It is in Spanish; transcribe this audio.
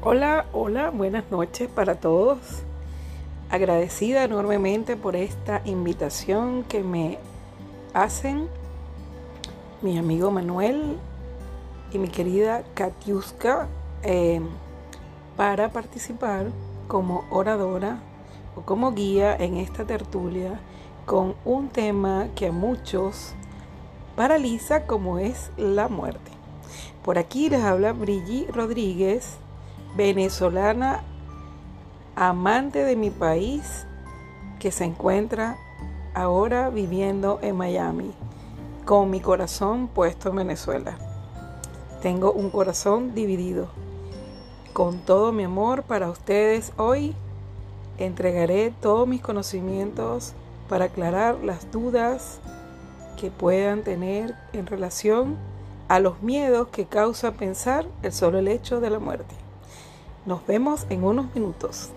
Hola, hola, buenas noches para todos. Agradecida enormemente por esta invitación que me hacen mi amigo Manuel y mi querida Katiuska eh, para participar como oradora o como guía en esta tertulia con un tema que a muchos paraliza como es la muerte. Por aquí les habla Brigitte Rodríguez venezolana, amante de mi país, que se encuentra ahora viviendo en Miami, con mi corazón puesto en Venezuela. Tengo un corazón dividido. Con todo mi amor para ustedes hoy, entregaré todos mis conocimientos para aclarar las dudas que puedan tener en relación a los miedos que causa pensar el solo hecho de la muerte. Nos vemos en unos minutos.